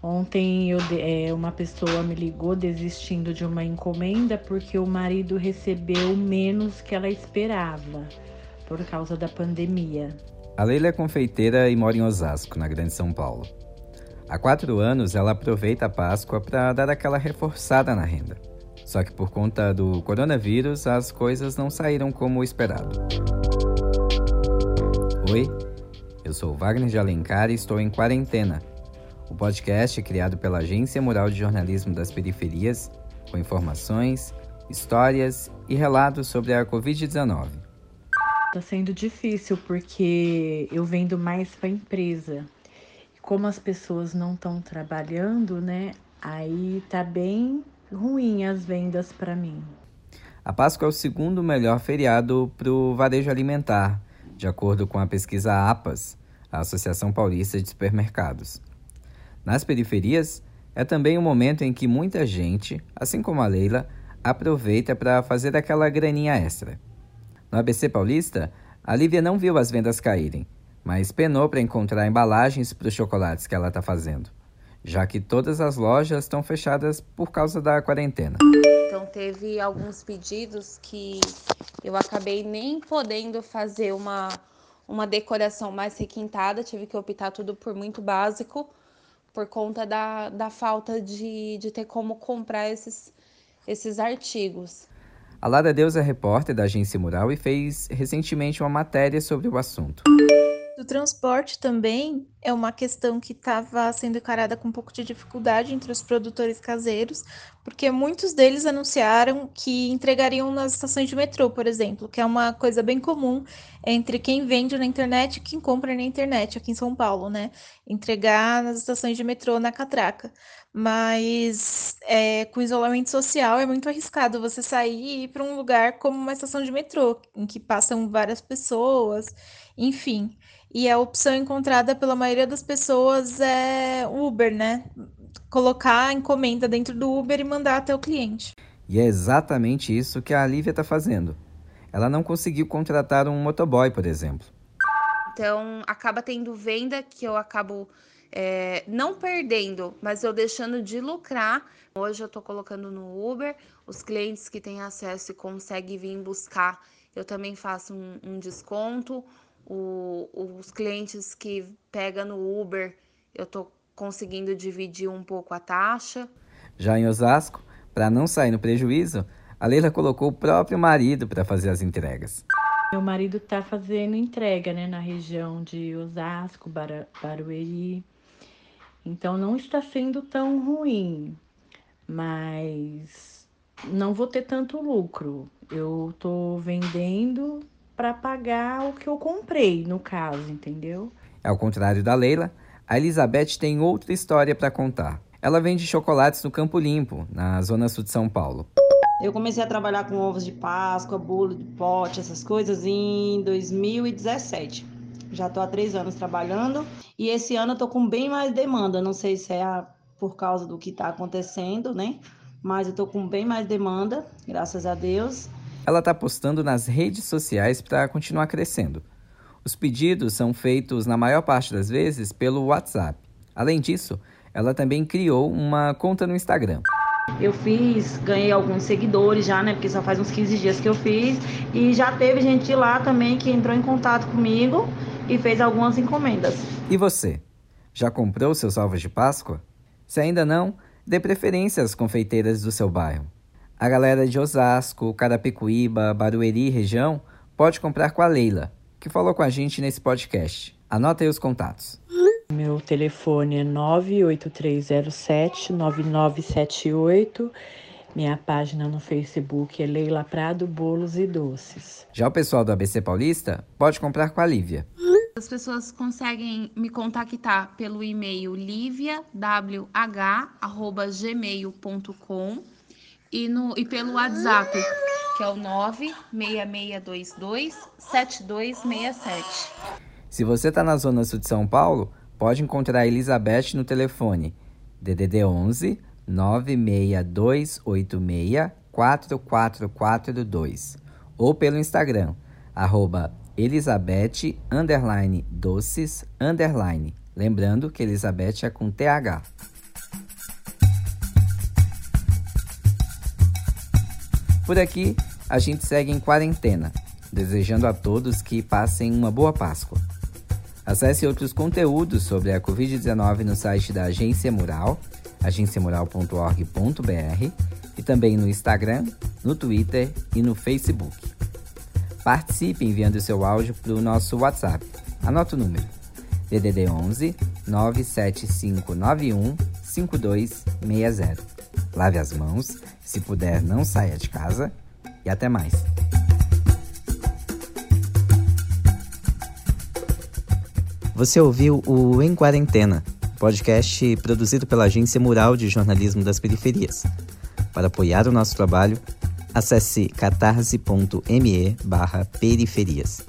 Ontem eu, é, uma pessoa me ligou desistindo de uma encomenda porque o marido recebeu menos que ela esperava por causa da pandemia. A Leila é confeiteira e mora em Osasco, na Grande São Paulo. Há quatro anos ela aproveita a Páscoa para dar aquela reforçada na renda. Só que por conta do coronavírus, as coisas não saíram como esperado. Oi, eu sou Wagner de Alencar e estou em quarentena o podcast é criado pela Agência Mural de Jornalismo das Periferias, com informações, histórias e relatos sobre a Covid-19. Está sendo difícil porque eu vendo mais para a empresa. Como as pessoas não estão trabalhando, né? Aí tá bem ruim as vendas para mim. A Páscoa é o segundo melhor feriado para o varejo alimentar, de acordo com a pesquisa APAS, a Associação Paulista de Supermercados. Nas periferias, é também um momento em que muita gente, assim como a Leila, aproveita para fazer aquela graninha extra. No ABC Paulista, a Lívia não viu as vendas caírem, mas penou para encontrar embalagens para os chocolates que ela está fazendo, já que todas as lojas estão fechadas por causa da quarentena. Então teve alguns pedidos que eu acabei nem podendo fazer uma, uma decoração mais requintada, tive que optar tudo por muito básico por conta da, da falta de, de ter como comprar esses, esses artigos. A Lara Deus é repórter da Agência Mural e fez recentemente uma matéria sobre o assunto. O transporte também é uma questão que estava sendo encarada com um pouco de dificuldade entre os produtores caseiros, porque muitos deles anunciaram que entregariam nas estações de metrô, por exemplo, que é uma coisa bem comum entre quem vende na internet e quem compra na internet aqui em São Paulo, né? Entregar nas estações de metrô na catraca. Mas é, com isolamento social é muito arriscado você sair e ir para um lugar como uma estação de metrô, em que passam várias pessoas, enfim. E a opção encontrada pela maioria das pessoas é Uber, né? Colocar a encomenda dentro do Uber e mandar até o cliente. E é exatamente isso que a Lívia está fazendo. Ela não conseguiu contratar um motoboy, por exemplo. Então, acaba tendo venda que eu acabo é, não perdendo, mas eu deixando de lucrar. Hoje eu estou colocando no Uber, os clientes que têm acesso e conseguem vir buscar, eu também faço um, um desconto o, os clientes que pega no Uber, eu estou conseguindo dividir um pouco a taxa. Já em Osasco, para não sair no prejuízo, a Leila colocou o próprio marido para fazer as entregas. Meu marido está fazendo entrega né, na região de Osasco, Bar Barueri. Então não está sendo tão ruim, mas não vou ter tanto lucro. Eu estou vendendo para pagar o que eu comprei, no caso, entendeu? Ao contrário da Leila, a Elizabeth tem outra história para contar. Ela vende chocolates no Campo Limpo, na zona sul de São Paulo. Eu comecei a trabalhar com ovos de Páscoa, bolo de pote, essas coisas em 2017. Já estou há três anos trabalhando e esse ano eu tô com bem mais demanda. Não sei se é a, por causa do que está acontecendo, né? Mas eu tô com bem mais demanda, graças a Deus ela está postando nas redes sociais para continuar crescendo. Os pedidos são feitos, na maior parte das vezes, pelo WhatsApp. Além disso, ela também criou uma conta no Instagram. Eu fiz, ganhei alguns seguidores já, né? Porque só faz uns 15 dias que eu fiz. E já teve gente de lá também que entrou em contato comigo e fez algumas encomendas. E você? Já comprou seus ovos de Páscoa? Se ainda não, dê preferência às confeiteiras do seu bairro. A galera de Osasco, Carapicuíba, Barueri região pode comprar com a Leila, que falou com a gente nesse podcast. Anota aí os contatos. Meu telefone é 98307-9978. Minha página no Facebook é Leila Prado Bolos e Doces. Já o pessoal do ABC Paulista pode comprar com a Lívia. As pessoas conseguem me contactar pelo e-mail liviawh.gmail.com e, no, e pelo WhatsApp, que é o 96622 7267. Se você está na zona sul de São Paulo, pode encontrar a Elizabeth no telefone DDD 11 96286 4442 ou pelo Instagram, arroba Elizabeth underline doces underline. Lembrando que Elizabeth é com TH. Por aqui, a gente segue em quarentena, desejando a todos que passem uma boa Páscoa. Acesse outros conteúdos sobre a Covid-19 no site da Agência Mural, agenciamural.org.br e também no Instagram, no Twitter e no Facebook. Participe enviando seu áudio para o nosso WhatsApp. Anota o número: DDD 11 97591 5260. Lave as mãos, se puder, não saia de casa e até mais. Você ouviu o Em Quarentena, podcast produzido pela Agência Mural de Jornalismo das Periferias. Para apoiar o nosso trabalho, acesse catarse.me periferias.